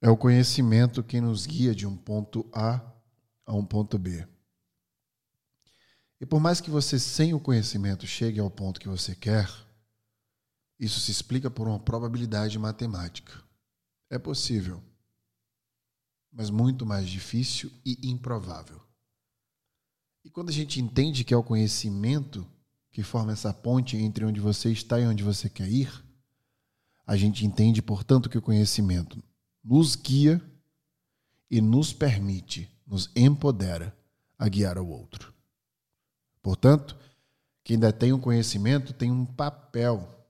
É o conhecimento que nos guia de um ponto A a um ponto B. E por mais que você, sem o conhecimento, chegue ao ponto que você quer, isso se explica por uma probabilidade matemática. É possível, mas muito mais difícil e improvável. E quando a gente entende que é o conhecimento que forma essa ponte entre onde você está e onde você quer ir, a gente entende, portanto, que o conhecimento nos guia e nos permite, nos empodera a guiar o outro. Portanto, quem detém o conhecimento tem um papel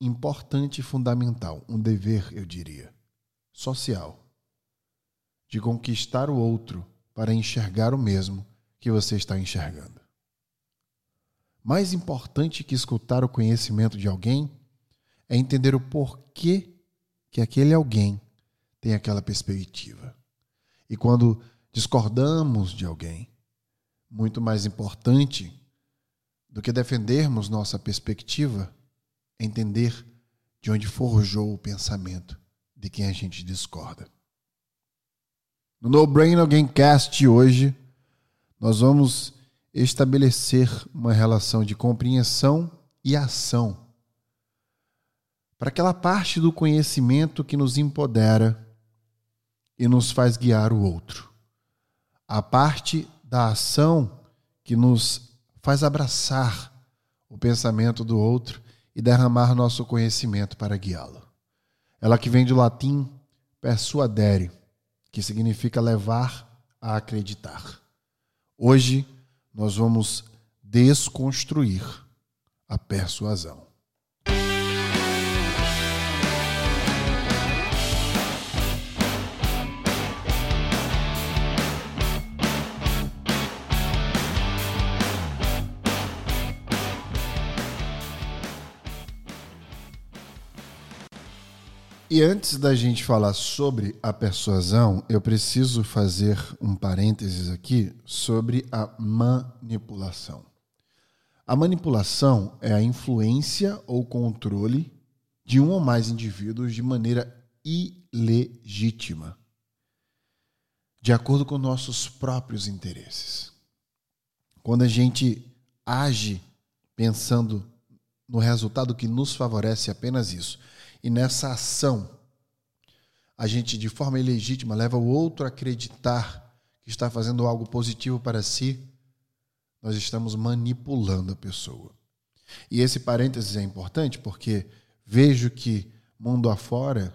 importante e fundamental, um dever, eu diria, social, de conquistar o outro para enxergar o mesmo que você está enxergando. Mais importante que escutar o conhecimento de alguém é entender o porquê que aquele alguém tem aquela perspectiva. E quando discordamos de alguém, muito mais importante do que defendermos nossa perspectiva é entender de onde forjou o pensamento de quem a gente discorda. No No Brain Alguém Cast hoje, nós vamos estabelecer uma relação de compreensão e ação para aquela parte do conhecimento que nos empodera e nos faz guiar o outro. A parte da ação que nos faz abraçar o pensamento do outro e derramar nosso conhecimento para guiá-lo. Ela que vem do latim persuadere, que significa levar a acreditar. Hoje nós vamos desconstruir a persuasão. E antes da gente falar sobre a persuasão, eu preciso fazer um parênteses aqui sobre a manipulação. A manipulação é a influência ou controle de um ou mais indivíduos de maneira ilegítima, de acordo com nossos próprios interesses. Quando a gente age pensando no resultado que nos favorece apenas isso, e nessa ação, a gente, de forma ilegítima, leva o outro a acreditar que está fazendo algo positivo para si, nós estamos manipulando a pessoa. E esse parênteses é importante porque vejo que, mundo afora,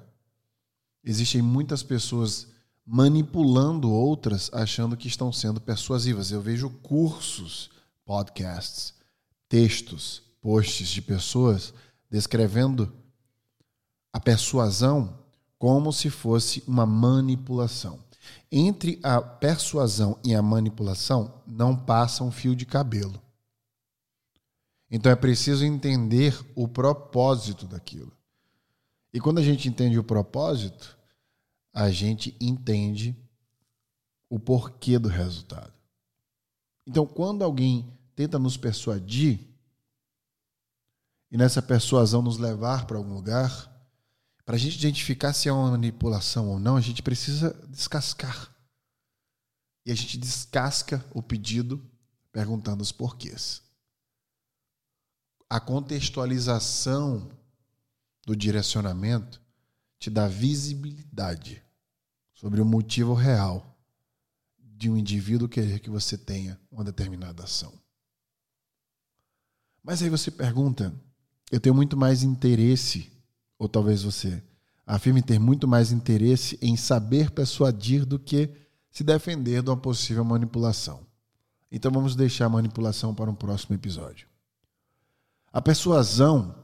existem muitas pessoas manipulando outras achando que estão sendo persuasivas. Eu vejo cursos, podcasts, textos, posts de pessoas descrevendo a persuasão como se fosse uma manipulação. Entre a persuasão e a manipulação não passa um fio de cabelo. Então é preciso entender o propósito daquilo. E quando a gente entende o propósito, a gente entende o porquê do resultado. Então, quando alguém tenta nos persuadir, e nessa persuasão nos levar para algum lugar, para a gente identificar se é uma manipulação ou não, a gente precisa descascar. E a gente descasca o pedido perguntando os porquês. A contextualização do direcionamento te dá visibilidade sobre o motivo real de um indivíduo querer que você tenha uma determinada ação. Mas aí você pergunta: eu tenho muito mais interesse ou talvez você afirme ter muito mais interesse em saber persuadir do que se defender de uma possível manipulação. Então vamos deixar a manipulação para um próximo episódio. A persuasão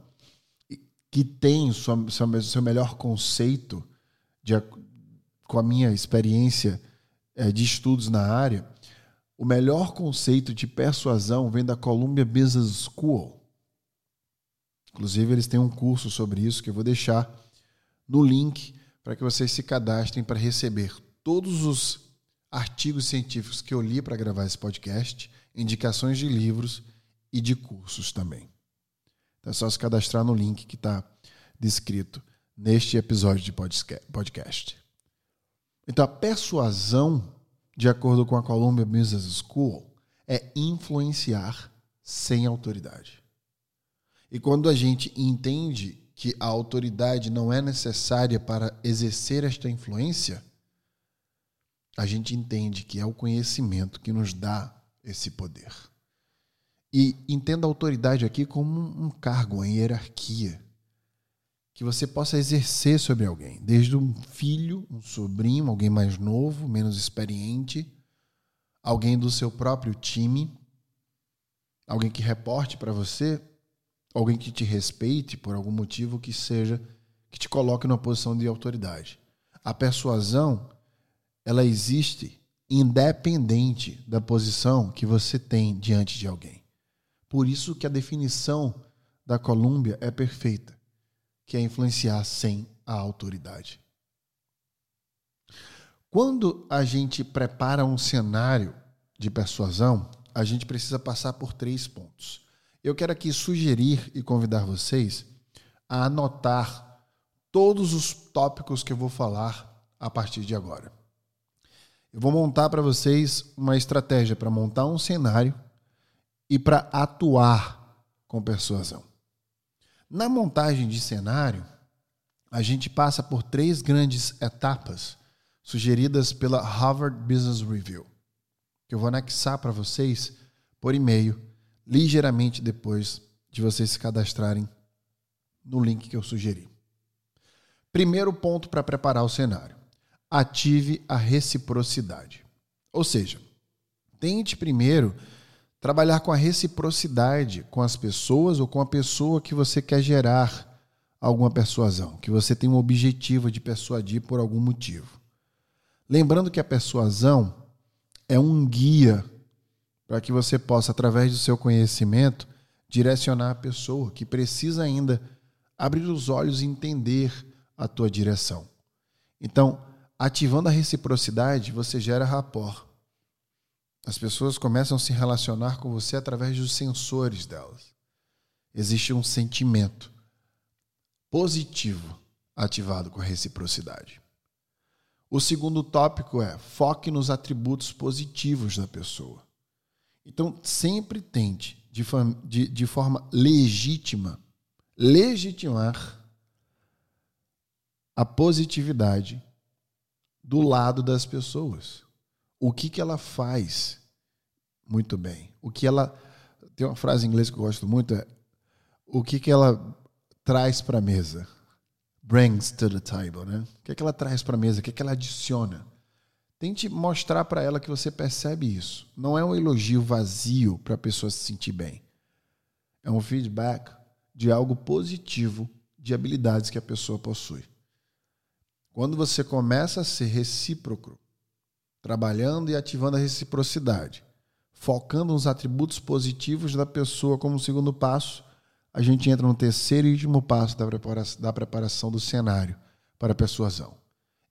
que tem o seu, seu melhor conceito, de, com a minha experiência é, de estudos na área, o melhor conceito de persuasão vem da Columbia Business School Inclusive, eles têm um curso sobre isso que eu vou deixar no link para que vocês se cadastrem para receber todos os artigos científicos que eu li para gravar esse podcast, indicações de livros e de cursos também. Então é só se cadastrar no link que está descrito neste episódio de podcast. Então, a persuasão, de acordo com a Columbia Business School, é influenciar sem autoridade. E quando a gente entende que a autoridade não é necessária para exercer esta influência, a gente entende que é o conhecimento que nos dá esse poder. E entenda a autoridade aqui como um cargo, uma hierarquia que você possa exercer sobre alguém, desde um filho, um sobrinho, alguém mais novo, menos experiente, alguém do seu próprio time, alguém que reporte para você, alguém que te respeite por algum motivo que seja que te coloque numa posição de autoridade. A persuasão, ela existe independente da posição que você tem diante de alguém. Por isso que a definição da Colômbia é perfeita que é influenciar sem a autoridade. Quando a gente prepara um cenário de persuasão, a gente precisa passar por três pontos. Eu quero aqui sugerir e convidar vocês a anotar todos os tópicos que eu vou falar a partir de agora. Eu vou montar para vocês uma estratégia para montar um cenário e para atuar com persuasão. Na montagem de cenário, a gente passa por três grandes etapas sugeridas pela Harvard Business Review, que eu vou anexar para vocês por e-mail ligeiramente depois de vocês se cadastrarem no link que eu sugeri. Primeiro ponto para preparar o cenário: ative a reciprocidade. Ou seja, tente primeiro trabalhar com a reciprocidade com as pessoas ou com a pessoa que você quer gerar alguma persuasão, que você tem um objetivo de persuadir por algum motivo. Lembrando que a persuasão é um guia para que você possa, através do seu conhecimento, direcionar a pessoa que precisa ainda abrir os olhos e entender a tua direção. Então, ativando a reciprocidade, você gera rapport. As pessoas começam a se relacionar com você através dos sensores delas. Existe um sentimento positivo ativado com a reciprocidade. O segundo tópico é foque nos atributos positivos da pessoa. Então, sempre tente, de, de, de forma legítima, legitimar a positividade do lado das pessoas o que, que ela faz muito bem. O que ela. Tem uma frase em inglês que eu gosto muito: é o que, que ela traz para a mesa. Brings to the table, né? O que, que ela traz para a mesa? O que, que ela adiciona? Tente mostrar para ela que você percebe isso. Não é um elogio vazio para a pessoa se sentir bem. É um feedback de algo positivo de habilidades que a pessoa possui. Quando você começa a ser recíproco trabalhando e ativando a reciprocidade, focando nos atributos positivos da pessoa como segundo passo, a gente entra no terceiro e último passo da preparação, do cenário para a persuasão.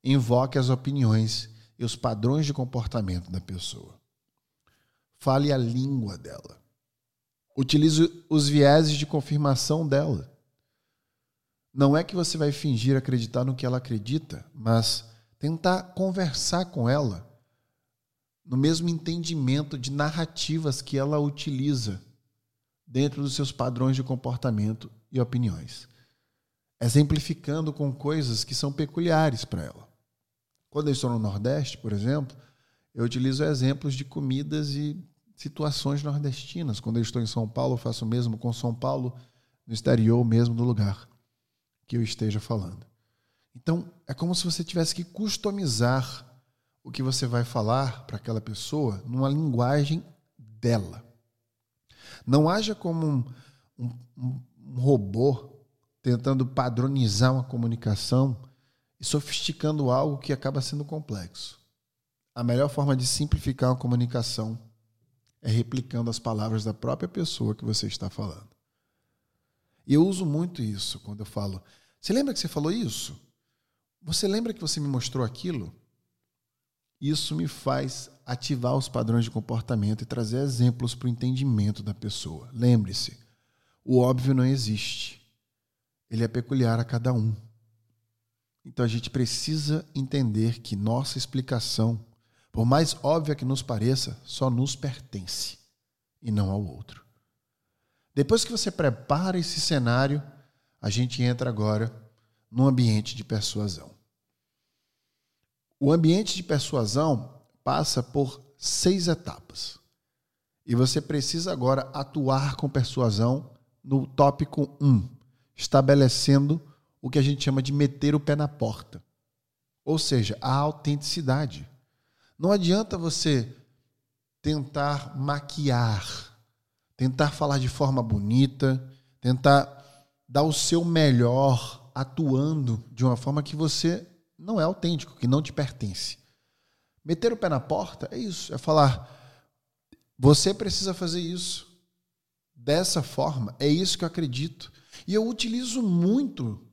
Invoque as opiniões e os padrões de comportamento da pessoa. Fale a língua dela. Utilize os vieses de confirmação dela. Não é que você vai fingir acreditar no que ela acredita, mas tentar conversar com ela no mesmo entendimento de narrativas que ela utiliza dentro dos seus padrões de comportamento e opiniões, exemplificando com coisas que são peculiares para ela. Quando eu estou no Nordeste, por exemplo, eu utilizo exemplos de comidas e situações nordestinas. Quando eu estou em São Paulo, eu faço o mesmo com São Paulo, no exterior mesmo do lugar que eu esteja falando. Então, é como se você tivesse que customizar o que você vai falar para aquela pessoa numa linguagem dela. Não haja como um, um, um robô tentando padronizar uma comunicação e sofisticando algo que acaba sendo complexo. A melhor forma de simplificar uma comunicação é replicando as palavras da própria pessoa que você está falando. E eu uso muito isso quando eu falo. Você lembra que você falou isso? Você lembra que você me mostrou aquilo? Isso me faz ativar os padrões de comportamento e trazer exemplos para o entendimento da pessoa. Lembre-se, o óbvio não existe. Ele é peculiar a cada um. Então a gente precisa entender que nossa explicação, por mais óbvia que nos pareça, só nos pertence e não ao outro. Depois que você prepara esse cenário, a gente entra agora no ambiente de persuasão. O ambiente de persuasão passa por seis etapas. E você precisa agora atuar com persuasão no tópico 1, estabelecendo o que a gente chama de meter o pé na porta. Ou seja, a autenticidade. Não adianta você tentar maquiar, tentar falar de forma bonita, tentar dar o seu melhor atuando de uma forma que você não é autêntico, que não te pertence. Meter o pé na porta é isso, é falar: você precisa fazer isso dessa forma, é isso que eu acredito. E eu utilizo muito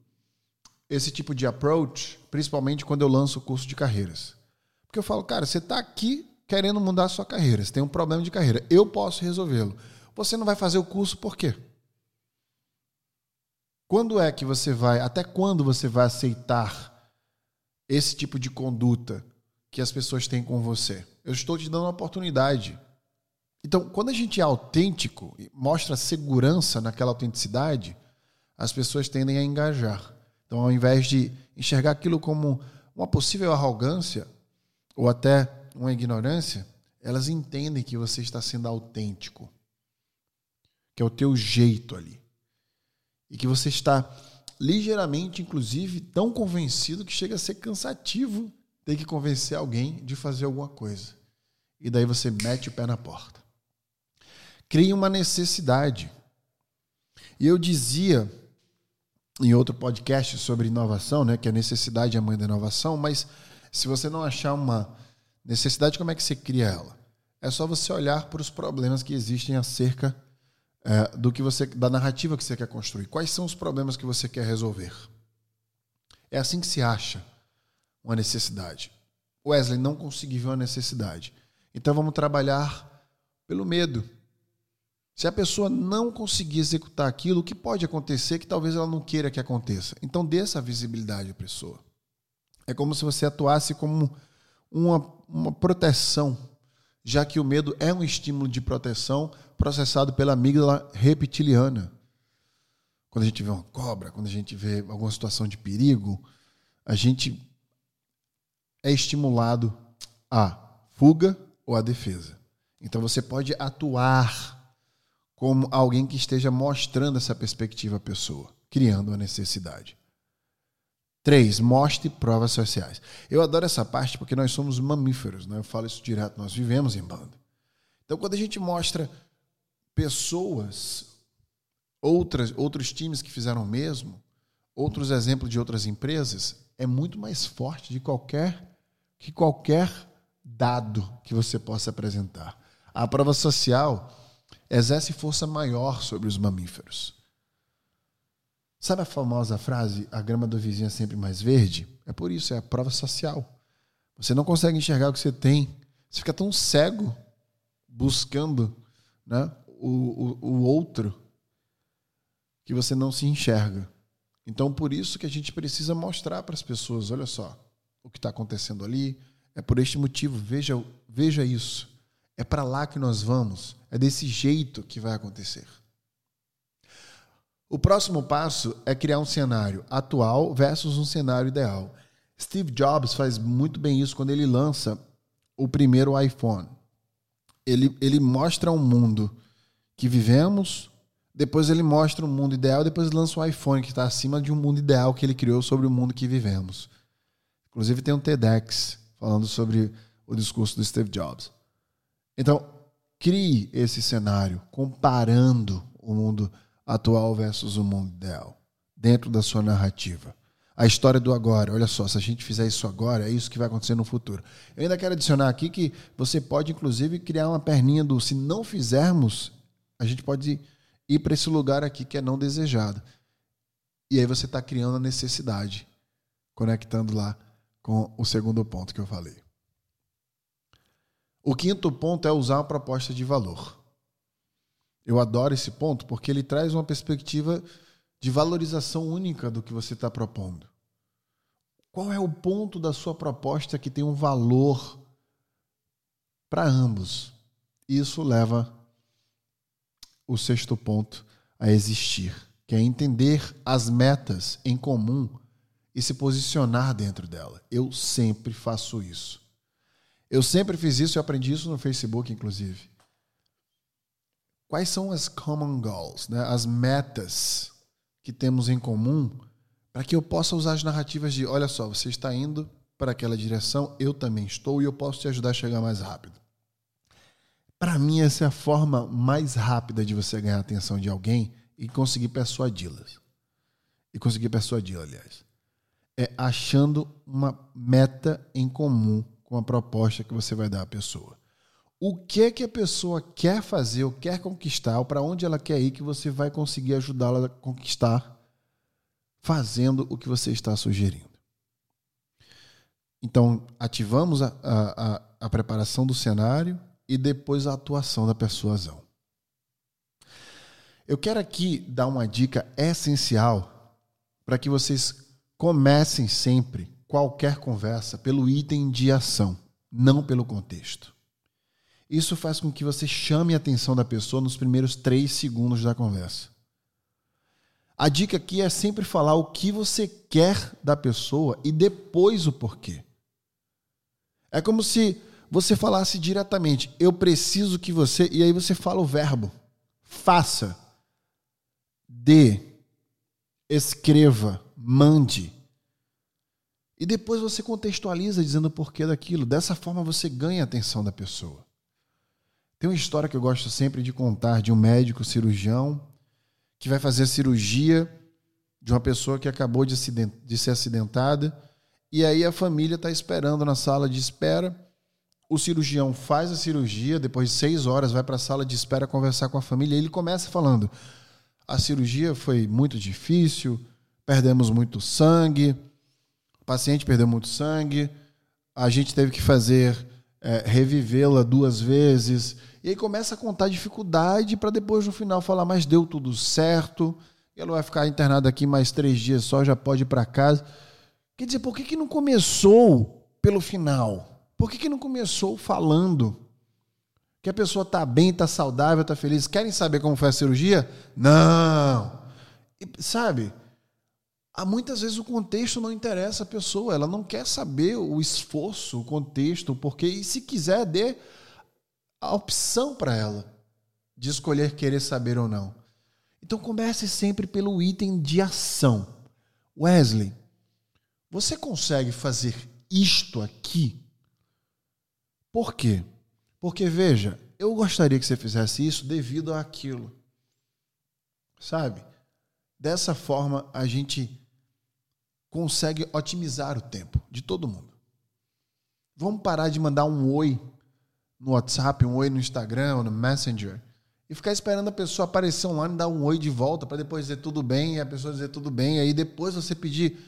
esse tipo de approach, principalmente quando eu lanço o curso de carreiras. Porque eu falo, cara, você está aqui querendo mudar a sua carreira, você tem um problema de carreira, eu posso resolvê-lo. Você não vai fazer o curso por quê? Quando é que você vai, até quando você vai aceitar esse tipo de conduta que as pessoas têm com você? Eu estou te dando uma oportunidade. Então, quando a gente é autêntico, mostra segurança naquela autenticidade, as pessoas tendem a engajar. Então, ao invés de enxergar aquilo como uma possível arrogância ou até uma ignorância, elas entendem que você está sendo autêntico, que é o teu jeito ali. E que você está ligeiramente, inclusive, tão convencido que chega a ser cansativo ter que convencer alguém de fazer alguma coisa. E daí você mete o pé na porta. Cria uma necessidade. E eu dizia em outro podcast sobre inovação, né, que a necessidade é a mãe da inovação, mas se você não achar uma necessidade, como é que você cria ela? É só você olhar para os problemas que existem acerca é, do que você, da narrativa que você quer construir. Quais são os problemas que você quer resolver? É assim que se acha uma necessidade. Wesley não conseguiu uma necessidade. Então vamos trabalhar pelo medo. Se a pessoa não conseguir executar aquilo, o que pode acontecer que talvez ela não queira que aconteça. Então dê essa visibilidade à pessoa. É como se você atuasse como uma, uma proteção, já que o medo é um estímulo de proteção processado pela amígdala reptiliana. Quando a gente vê uma cobra, quando a gente vê alguma situação de perigo, a gente é estimulado a fuga ou a defesa. Então você pode atuar como alguém que esteja mostrando essa perspectiva à pessoa, criando a necessidade. Três, mostre provas sociais. Eu adoro essa parte porque nós somos mamíferos, né? eu falo isso direto, nós vivemos em bando. Então, quando a gente mostra pessoas, outras, outros times que fizeram o mesmo, outros exemplos de outras empresas, é muito mais forte de qualquer que qualquer dado que você possa apresentar. A prova social exerce força maior sobre os mamíferos. Sabe a famosa frase, a grama do vizinho é sempre mais verde? É por isso, é a prova social. Você não consegue enxergar o que você tem. Você fica tão cego buscando né, o, o, o outro que você não se enxerga. Então, por isso que a gente precisa mostrar para as pessoas: olha só, o que está acontecendo ali. É por este motivo, veja, veja isso. É para lá que nós vamos. É desse jeito que vai acontecer. O próximo passo é criar um cenário atual versus um cenário ideal. Steve Jobs faz muito bem isso quando ele lança o primeiro iPhone. Ele, ele mostra um mundo que vivemos, depois ele mostra um mundo ideal, depois lança o iPhone que está acima de um mundo ideal que ele criou sobre o mundo que vivemos. Inclusive tem um TEDx falando sobre o discurso do Steve Jobs. Então, crie esse cenário comparando o mundo atual versus o mundo ideal dentro da sua narrativa. A história do agora, olha só, se a gente fizer isso agora, é isso que vai acontecer no futuro. Eu ainda quero adicionar aqui que você pode, inclusive, criar uma perninha do se não fizermos, a gente pode ir para esse lugar aqui que é não desejado. E aí você está criando a necessidade, conectando lá com o segundo ponto que eu falei. O quinto ponto é usar uma proposta de valor. Eu adoro esse ponto porque ele traz uma perspectiva de valorização única do que você está propondo. Qual é o ponto da sua proposta que tem um valor para ambos? Isso leva o sexto ponto a existir, que é entender as metas em comum e se posicionar dentro dela. Eu sempre faço isso. Eu sempre fiz isso, eu aprendi isso no Facebook, inclusive. Quais são as common goals, né? as metas que temos em comum, para que eu possa usar as narrativas de: olha só, você está indo para aquela direção, eu também estou e eu posso te ajudar a chegar mais rápido. Para mim, essa é a forma mais rápida de você ganhar a atenção de alguém e conseguir persuadi-las. E conseguir persuadi-la, aliás. É achando uma meta em comum com a proposta que você vai dar à pessoa. O que é que a pessoa quer fazer, ou quer conquistar, ou para onde ela quer ir, que você vai conseguir ajudá-la a conquistar fazendo o que você está sugerindo. Então, ativamos a, a, a preparação do cenário, e depois a atuação da persuasão. Eu quero aqui dar uma dica essencial para que vocês comecem sempre qualquer conversa pelo item de ação, não pelo contexto. Isso faz com que você chame a atenção da pessoa nos primeiros três segundos da conversa. A dica aqui é sempre falar o que você quer da pessoa e depois o porquê. É como se você falasse diretamente, eu preciso que você. E aí você fala o verbo. Faça. Dê. Escreva. Mande. E depois você contextualiza dizendo o porquê daquilo. Dessa forma você ganha a atenção da pessoa. Tem uma história que eu gosto sempre de contar de um médico cirurgião que vai fazer a cirurgia de uma pessoa que acabou de, ser acidentada. E aí a família está esperando na sala de espera o cirurgião faz a cirurgia, depois de seis horas vai para a sala de espera conversar com a família e ele começa falando: a cirurgia foi muito difícil, perdemos muito sangue, o paciente perdeu muito sangue, a gente teve que fazer é, revivê-la duas vezes. E aí começa a contar dificuldade para depois no final falar, mas deu tudo certo, ela vai ficar internada aqui mais três dias só, já pode ir para casa. Quer dizer, por que, que não começou pelo final? Por que, que não começou falando? Que a pessoa está bem, está saudável, está feliz. Querem saber como foi a cirurgia? Não. E, sabe? Há muitas vezes o contexto não interessa a pessoa, ela não quer saber o esforço, o contexto, o porquê, e se quiser, dê a opção para ela de escolher querer saber ou não. Então comece sempre pelo item de ação. Wesley, você consegue fazer isto aqui? Por quê? Porque, veja, eu gostaria que você fizesse isso devido àquilo. Sabe? Dessa forma, a gente consegue otimizar o tempo de todo mundo. Vamos parar de mandar um oi no WhatsApp, um oi no Instagram, no Messenger, e ficar esperando a pessoa aparecer online dar um oi de volta para depois dizer tudo bem e a pessoa dizer tudo bem, e aí depois você pedir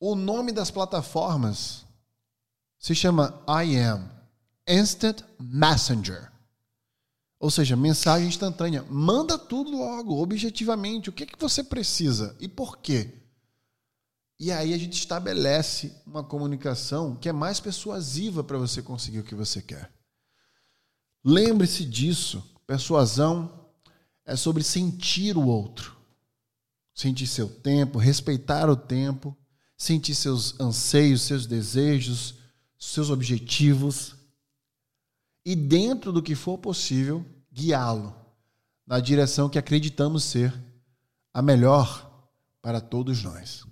o nome das plataformas se chama I Am Instant Messenger. Ou seja, mensagem instantânea. Manda tudo logo, objetivamente. O que, é que você precisa e por quê? E aí a gente estabelece uma comunicação que é mais persuasiva para você conseguir o que você quer. Lembre-se disso. Persuasão é sobre sentir o outro. Sentir seu tempo, respeitar o tempo, sentir seus anseios, seus desejos, seus objetivos e, dentro do que for possível, guiá-lo na direção que acreditamos ser a melhor para todos nós.